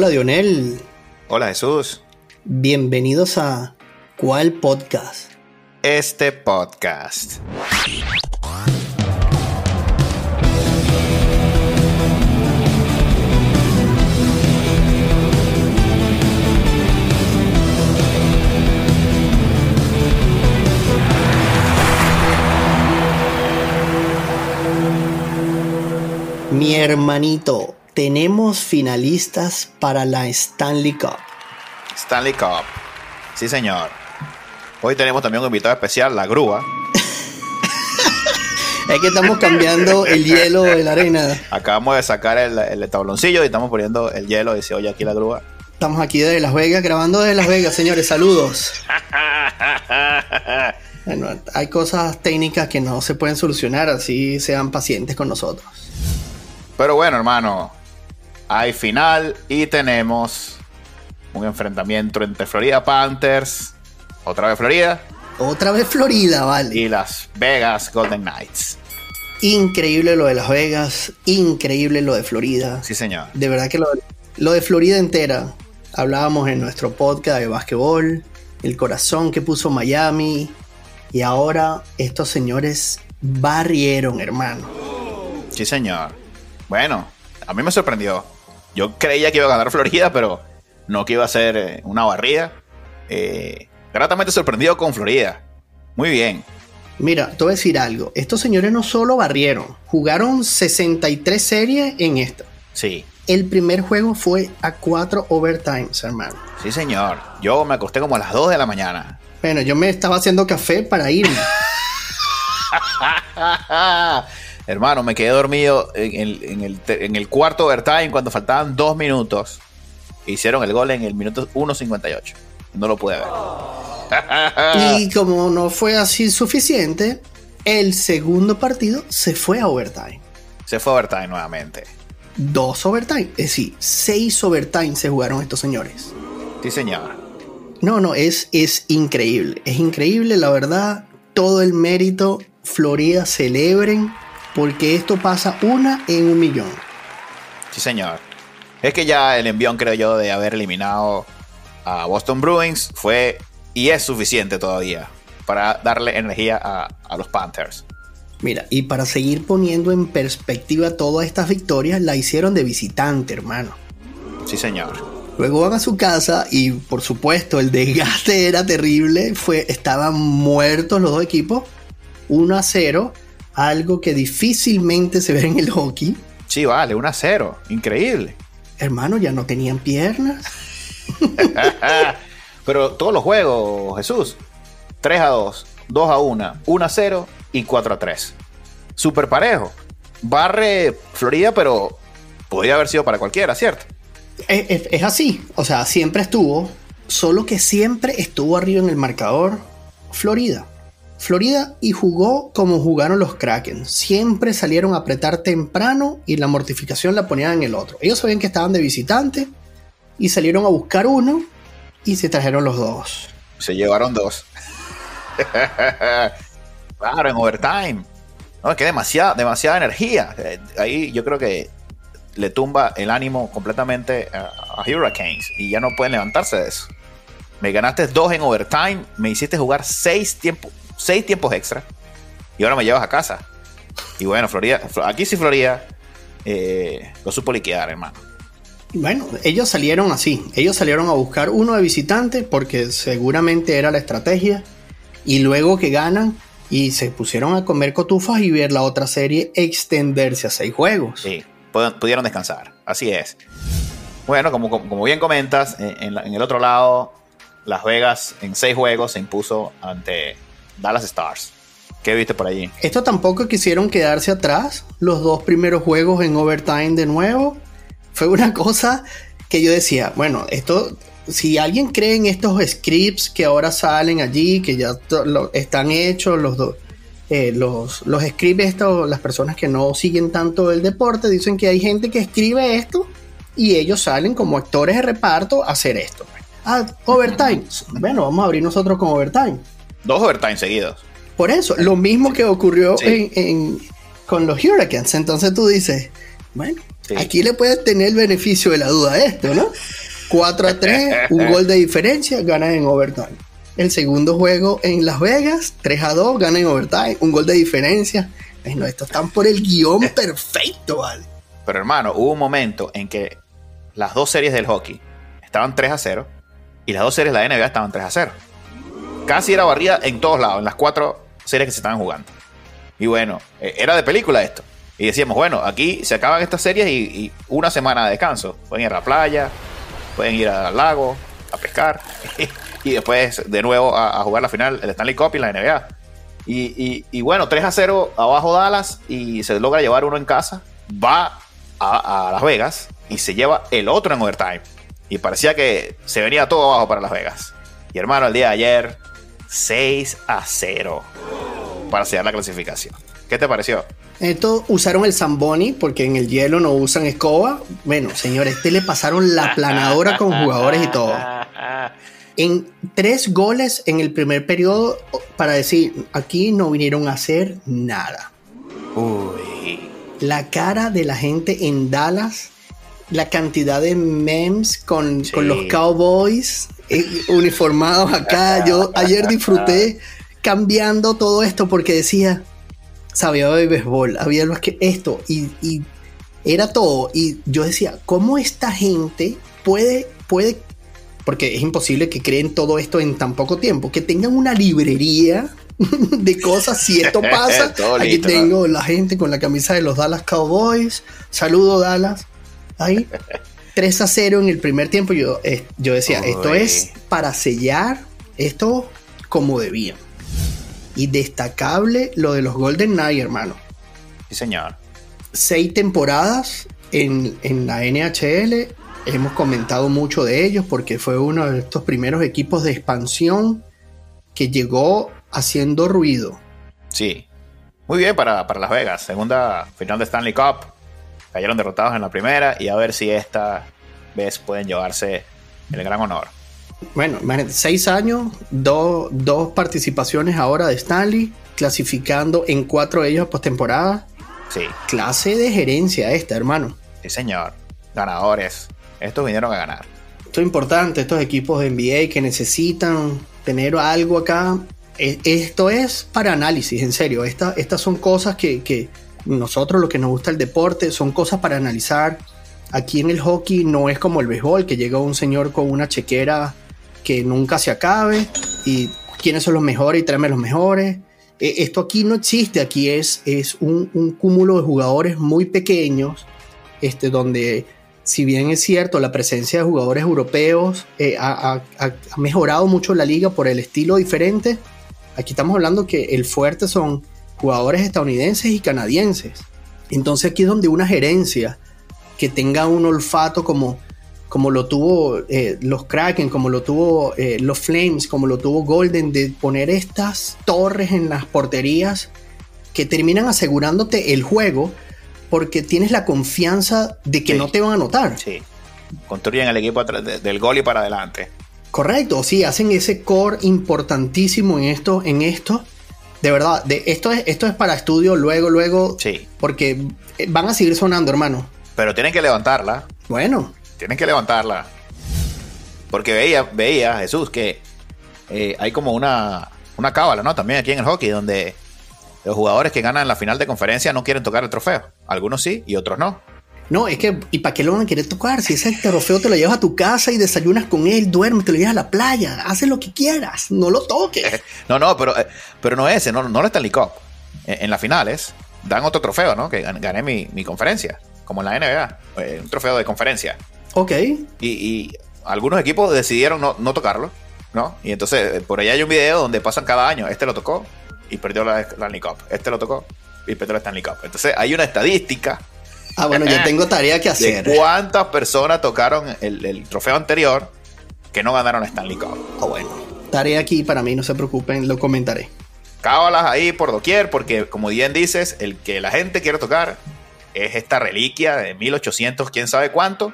Hola Dionel. Hola Jesús. Bienvenidos a ¿Cuál podcast? Este podcast. Mi hermanito, tenemos finalistas para la Stanley Cup. Stanley Cup. Sí, señor. Hoy tenemos también un invitado especial, la grúa. es que estamos cambiando el hielo de la arena. Acabamos de sacar el, tabloncillo y estamos poniendo el hielo. Dice, oye, aquí la grúa. Estamos aquí desde Las Vegas, grabando desde Las Vegas, señores. Saludos. bueno, hay cosas técnicas que no se pueden solucionar, así sean pacientes con nosotros. Pero bueno, hermano, hay final y tenemos un enfrentamiento entre Florida Panthers, otra vez Florida. Otra vez Florida, vale. Y Las Vegas Golden Knights. Increíble lo de Las Vegas, increíble lo de Florida. Sí, señor. De verdad que lo, de Florida entera. Hablábamos en nuestro podcast de básquetbol, el corazón que puso Miami. Y ahora estos señores barrieron, hermano. Sí, señor. Bueno, a mí me sorprendió. Yo creía que iba a ganar Florida, pero no que iba a ser eh, una barrida. Eh, gratamente sorprendido con Florida. Muy bien. Mira, te voy a decir algo. Estos señores no solo barrieron, jugaron 63 series en esta. Sí. El primer juego fue a 4 overtimes, hermano. Sí, señor. Yo me acosté como a las 2 de la mañana. Bueno, yo me estaba haciendo café para irme. Hermano, me quedé dormido en el, cuarto overtime cuando faltaban dos minutos. Hicieron el gol en el minuto 1.58. No lo pude ver. y como no fue así suficiente, el segundo partido se fue a overtime. Se fue a overtime nuevamente. Dos overtime, es decir, seis overtime se jugaron estos señores. Sí, señor. No, no, es, es increíble. Es increíble, la verdad. Todo el mérito. Florida celebren porque esto pasa una en un millón. Sí, señor. Es que ya el envión, creo yo, de haber eliminado a Boston Bruins fue y es suficiente todavía para darle energía a, los Panthers. Mira, y para seguir poniendo en perspectiva todas estas victorias, la hicieron de visitante, hermano. Sí, señor. Luego van a su casa y por supuesto el desgaste era terrible. Fue, estaban muertos los dos equipos. 1 a 0 algo que difícilmente se ve en el hockey. Sí, vale, 1 a 0, increíble. Hermano, ya no tenían piernas. Pero todos los juegos, Jesús, 3 a 2, 2 a 1, 1 a 0 y 4 a 3. Súper parejo. Barre Florida, pero podría haber sido para cualquiera, ¿cierto? es, así, o sea, siempre estuvo, solo que siempre estuvo arriba en el marcador Florida. Florida y jugó como jugaron los Kraken. Siempre salieron a apretar temprano y la mortificación la ponían en el otro. Ellos sabían que estaban de visitante y salieron a buscar uno y se trajeron los dos. Se llevaron dos. claro, en overtime. No, es que demasiada, demasiada energía. Eh, ahí yo creo que le tumba el ánimo completamente a, Hurricanes y ya no pueden levantarse de eso. Me ganaste dos en overtime, me hiciste jugar seis tiempos, seis tiempos extra y ahora me llevas a casa. Y bueno, Florida, aquí sí Florida eh, lo supo liquidar, hermano. Bueno, ellos salieron así. Ellos salieron a buscar uno de visitante porque seguramente era la estrategia. Y luego que ganan y se pusieron a comer cotufas y ver la otra serie extenderse a seis juegos. Sí, pudieron descansar. Así es. Bueno, como, como bien comentas, en, en el otro lado, Las Vegas en seis juegos se impuso ante Dallas Stars. ¿Qué viste por allí? Esto tampoco quisieron quedarse atrás. Los dos primeros juegos en overtime de nuevo. Fue una cosa que yo decía, bueno, esto, si alguien cree en estos scripts que ahora salen allí, que ya están hechos, los dos. Eh, los, los scripts, esto, las personas que no siguen tanto el deporte, dicen que hay gente que escribe esto y ellos salen como actores de reparto a hacer esto. Ah, overtime. Bueno, vamos a abrir nosotros con overtime. Dos overtime seguidos. Por eso, lo mismo que ocurrió con los Hurricanes. Entonces tú dices, bueno, Aquí le puedes tener el beneficio de la duda a esto, ¿no? 4 a 3, un gol de diferencia, ganas en overtime. El segundo juego en Las Vegas, 3 a 2, ganan en overtime, un gol de diferencia. Bueno, estos están por el guion perfecto, ¿vale? Pero hermano, hubo un momento en que las dos series del hockey estaban 3 a 0 y las dos series de la NBA estaban 3 a 0. Casi era barrida en todos lados, en las cuatro series que se estaban jugando. Y bueno, eh, era de película esto. Y decíamos, bueno, aquí se acaban estas series y, una semana de descanso. Pueden ir a la playa, pueden ir al lago, a pescar. y después de nuevo a, jugar la final, el Stanley Cup y la NBA. Y, bueno, 3 a 0 abajo Dallas y se logra llevar uno en casa. Va a, a Las Vegas y se lleva el otro en overtime. Y parecía que se venía todo abajo para Las Vegas. Y hermano, el día de ayer, 6 a 0 para sellar la clasificación. ¿Qué te pareció? Esto usaron el Zamboni porque en el hielo no usan escoba. Bueno, señores, este le pasaron la planadora con jugadores y todo. En tres goles en el primer periodo para decir, aquí no vinieron a hacer nada. Uy. La cara de la gente en Dallas, la cantidad de memes con, los Cowboys uniformados acá. Yo ayer disfruté cambiando todo esto porque decía, sabía de béisbol, había lo que esto y, era todo. Y yo decía, ¿cómo esta gente puede, puede, porque es imposible que creen todo esto en tan poco tiempo, que tengan una librería de cosas. Si esto pasa, aquí tengo la gente con la camisa de los Dallas Cowboys. Saludo Dallas. Ahí. 3 a 0 en el primer tiempo. Yo, eh, yo decía, esto es para sellar esto como debían. Y destacable lo de los Golden Knights, hermano. Sí, señor. Seis temporadas en, la NHL. Hemos comentado mucho de ellos porque fue uno de estos primeros equipos de expansión que llegó haciendo ruido. Sí. Muy bien para, para Las Vegas. Segunda final de Stanley Cup. Cayeron derrotados en la primera y a ver si esta vez pueden llevarse el gran honor. Bueno, seis años, dos, participaciones ahora de Stanley, clasificando en cuatro de ellos a postemporada. Sí. Clase de gerencia esta, hermano. Sí, señor. Ganadores. Estos vinieron a ganar. Esto es importante, estos equipos de NBA que necesitan tener algo acá. E, esto es para análisis, en serio. estas son cosas que, que nosotros, lo que nos gusta el deporte, son cosas para analizar. Aquí en el hockey no es como el béisbol, que llega un señor con una chequera que nunca se acabe y quiénes son los mejores y tráeme los mejores. E, esto aquí no existe, aquí es, es un, cúmulo de jugadores muy pequeños, este, donde si bien es cierto, la presencia de jugadores europeos eh, ha, mejorado mucho la liga por el estilo diferente, aquí estamos hablando que el fuerte son jugadores estadounidenses y canadienses. Entonces aquí es donde una gerencia que tenga un olfato como como lo tuvo eh, los Kraken, como lo tuvo eh, los Flames, como lo tuvo Golden, de poner estas torres en las porterías que terminan asegurándote el juego porque tienes la confianza de que no te van a anotar. Sí. Construyen el equipo del gol y para adelante. Correcto, sí, hacen ese core importantísimo en esto, en esto. De verdad, de, esto, es, esto es para estudio luego, luego. Sí. Porque eh, van a seguir sonando, hermano. Pero tienen que levantarla. Bueno, tienen que levantarla. Porque veía, veía Jesús que eh, hay como una, una cábala, ¿no? También aquí en el hockey, donde los jugadores que ganan la final de conferencia no quieren tocar el trofeo. Algunos sí y otros no. No, es que, ¿y para qué lo van a querer tocar? Si ese trofeo te lo llevas a tu casa y desayunas con él, duermes, te lo llevas a la playa, haces lo que quieras, no lo toques. no, no, pero, eh, pero no ese, no, no lo Stanley Cup. En, en, las finales dan otro trofeo, ¿no? Que gané mi, mi conferencia, como en la NBA, eh, un trofeo de conferencia. Ok. Y, algunos equipos decidieron no, tocarlo, ¿no? Y entonces eh, por ahí hay un video donde pasan cada año, este lo tocó y perdió la Stanley Cup, este lo tocó y perdió la Stanley Cup. Entonces hay una estadística. Ah, bueno, yo tengo tarea que hacer. De ¿Cuántas personas tocaron el, trofeo anterior que no ganaron Stanley Cup? Ah, bueno. Tarea aquí para mí, no se preocupen, lo comentaré. Cábalas ahí por doquier, porque como bien dices, el que la gente quiere tocar es esta reliquia de 1800, quién sabe cuánto,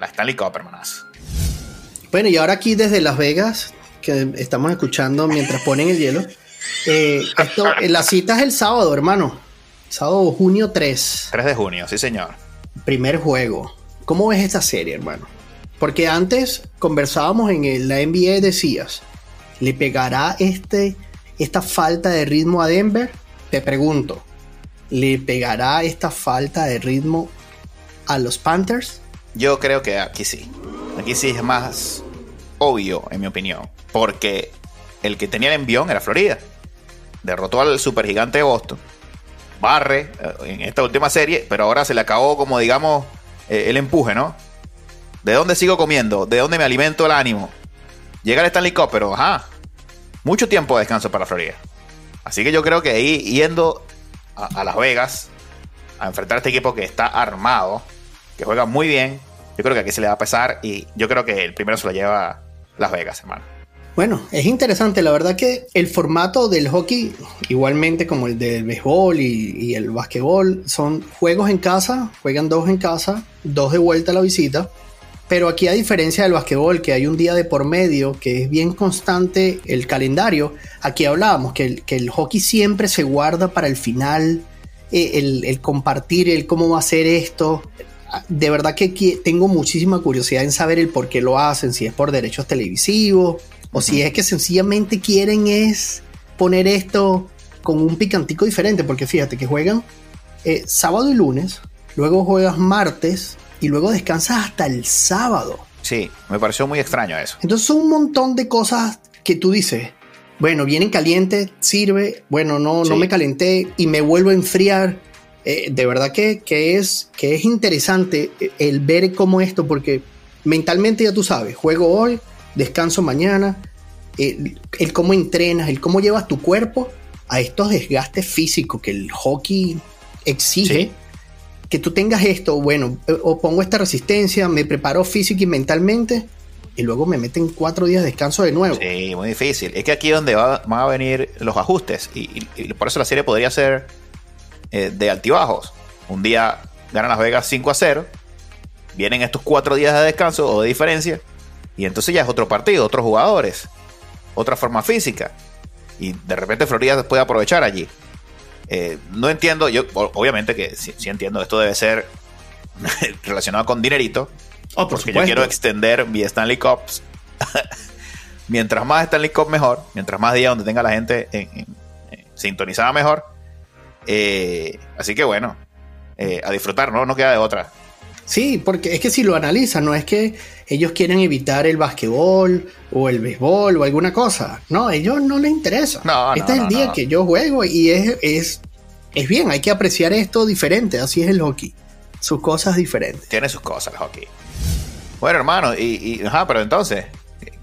la Stanley Cup, hermanas. Bueno, y ahora aquí desde Las Vegas, que estamos escuchando mientras ponen el hielo. Eh, esto, eh, la cita es el sábado, hermano. Sábado, junio 3. 3 de junio, sí, señor. primer juego. ¿Cómo ves esta serie, hermano? Porque antes conversábamos en la NBA, decías, ¿le pegará este, esta falta de ritmo a Denver? Te pregunto, ¿le pegará esta falta de ritmo a los Panthers? Yo creo que aquí sí. Aquí sí es más obvio, en mi opinión. Porque el que tenía el envión era Florida. Derrotó al supergigante de Boston. Barre eh, en esta última serie, pero ahora se le acabó como digamos eh, el empuje, ¿no? ¿De dónde sigo comiendo? ¿De dónde me alimento el ánimo? Llega el Stanley Cup, pero ajá. Mucho tiempo de descanso para Florida. Así que yo creo que ahí yendo a, Las Vegas a enfrentar a este equipo que está armado, que juega muy bien, yo creo que aquí se le va a pesar y yo creo que el primero se lo lleva Las Vegas, hermano. Bueno, es interesante, la verdad que el formato del hockey, igualmente como el del béisbol y, el básquetbol, son juegos en casa, juegan dos en casa, dos de vuelta a la visita, pero aquí a diferencia del básquetbol, que hay un día de por medio, que es bien constante el calendario, aquí hablábamos que el, que el hockey siempre se guarda para el final, eh, el, el compartir, el cómo va a ser esto, de verdad que tengo muchísima curiosidad en saber el por qué lo hacen, si es por derechos televisivos, o si es que sencillamente quieren es poner esto con un picantico diferente, porque fíjate que juegan eh, sábado y lunes, luego juegas martes y luego descansas hasta el sábado. Sí, me pareció muy extraño eso. Entonces son un montón de cosas que tú dices, bueno, vienen calientes, sirve, bueno, no, no me calenté y me vuelvo a enfriar. Eh, de verdad que, que, es, que es interesante el ver cómo esto, porque mentalmente ya tú sabes, juego hoy, descanso mañana, el, cómo entrenas, el cómo llevas tu cuerpo a estos desgastes físicos que el hockey exige. Que tú tengas esto, bueno, eh, o pongo esta resistencia, me preparo física y mentalmente, y luego me meten cuatro días de descanso de nuevo. Sí, muy difícil. Es que aquí es donde van a venir los ajustes, y, por eso la serie podría ser eh, de altibajos. Un día ganan Las Vegas 5 a 0, vienen estos cuatro días de descanso o de diferencia, y entonces ya es otro partido, otros jugadores, otra forma física. Y de repente Florida puede aprovechar allí. Eh, no entiendo, yo obviamente que sí, entiendo, esto debe ser relacionado con dinerito. Oh, porque yo quiero extender mi Stanley Cups. mientras más Stanley Cup mejor, mientras más días donde tenga la gente sintonizada mejor. Eh, así que bueno, eh, a disfrutar, ¿no? No queda de otra. Sí, porque es que si lo analizan, no es que ellos quieren evitar el basquetbol o el béisbol o alguna cosa. No, a ellos no les interesa. este es el día que yo juego y es, es, es bien, hay que apreciar esto diferente. Así es el hockey. Sus cosas diferentes. Tiene sus cosas el hockey. Bueno, hermano, y, ajá, pero entonces,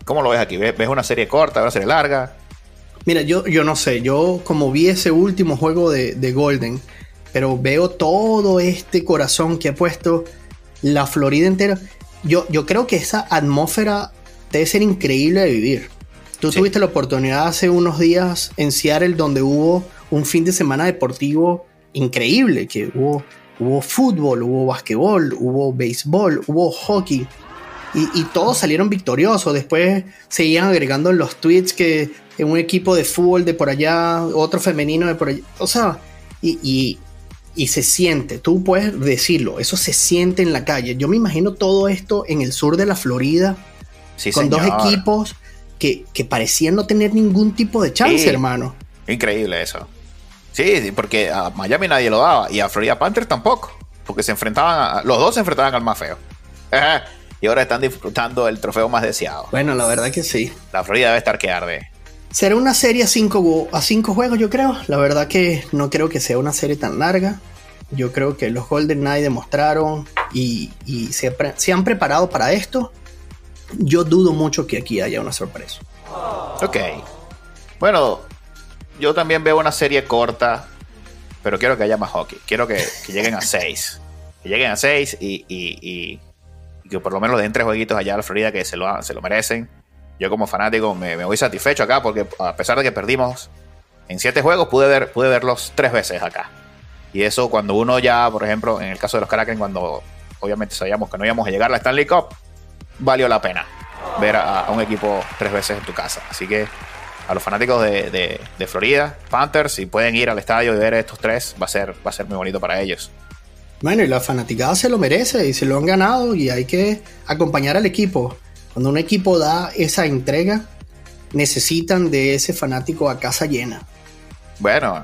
¿cómo lo ves aquí? ¿Ves, una serie corta, una serie larga? Mira, yo, yo no sé, yo como vi ese último juego de, de Golden, pero veo todo este corazón que ha puesto la Florida entera. Yo, yo creo que esa atmósfera debe ser increíble de vivir. Tú tuviste la oportunidad hace unos días en Seattle donde hubo un fin de semana deportivo increíble, que hubo, hubo fútbol, hubo basquetbol, hubo béisbol, hubo hockey. Y, todos salieron victoriosos. Después seguían agregando en los tweets que en un equipo de fútbol de por allá, otro femenino de por allá. O sea, y, y se siente, tú puedes decirlo, eso se siente en la calle. Yo me imagino todo esto en el sur de la Florida, con dos equipos que, parecían no tener ningún tipo de chance, hermano. Increíble eso. Sí, porque a Miami nadie lo daba y a Florida Panthers tampoco, porque se enfrentaban, a, los dos se enfrentaban al más feo. y ahora están disfrutando el trofeo más deseado. Bueno, la verdad que sí. La Florida debe estar que arde. Será una serie a cinco, juegos, yo creo. La verdad que no creo que sea una serie tan larga. Yo creo que los Golden Knights demostraron y, se, han preparado para esto. Yo dudo mucho que aquí haya una sorpresa. Ok. Bueno, yo también veo una serie corta, pero quiero que haya más hockey. Quiero que, lleguen a seis. Que lleguen a seis y, que por lo menos den tres jueguitos allá a la Florida que se lo, se lo merecen yo como fanático me, voy satisfecho acá porque a pesar de que perdimos en siete juegos, pude, ver, pude verlos tres veces acá. Y eso cuando uno ya, por ejemplo, en el caso de los Kraken, cuando obviamente sabíamos que no íbamos a llegar a la Stanley Cup, valió la pena ver a, un equipo tres veces en tu casa. Así que a los fanáticos de, Florida, Panthers, si pueden ir al estadio y ver estos tres, va a ser, va a ser muy bonito para ellos. Bueno, y la fanaticada se lo merece y se lo han ganado y hay que acompañar al equipo. Cuando un equipo da esa entrega, necesitan de ese fanático a casa llena. Bueno,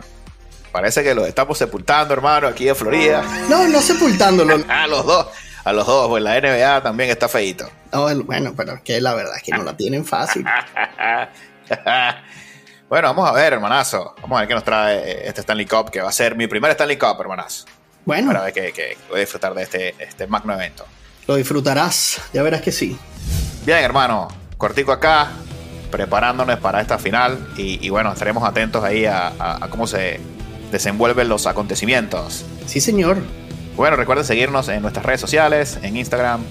parece que lo estamos sepultando, hermano, aquí en Florida. No, no sepultándolo. a los dos, a los dos, pues la NBA también está feito. bueno, pero que la verdad es que no la tienen fácil. bueno, vamos a ver, hermanazo. Vamos a ver qué nos trae este Stanley Cup, que va a ser mi primer Stanley Cup, hermanazo. Bueno. Para ver que, voy a disfrutar de este, este magno evento. Lo disfrutarás, ya verás que sí. Bien, hermano, cortico acá, preparándonos para esta final y, bueno, estaremos atentos ahí a, cómo se desenvuelven los acontecimientos. Sí, señor. Bueno, recuerden seguirnos en nuestras redes sociales, en Instagram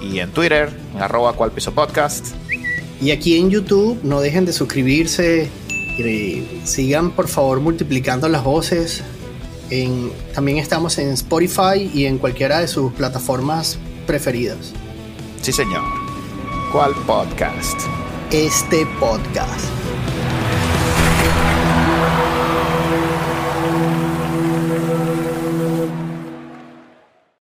y en Twitter, en arroba cualpiso podcast. Y aquí en YouTube, no dejen de suscribirse. Y sigan por favor multiplicando las voces también estamos en Spotify y en cualquiera de sus plataformas preferidas. Sí, señor. ¿Cuál podcast? Este podcast.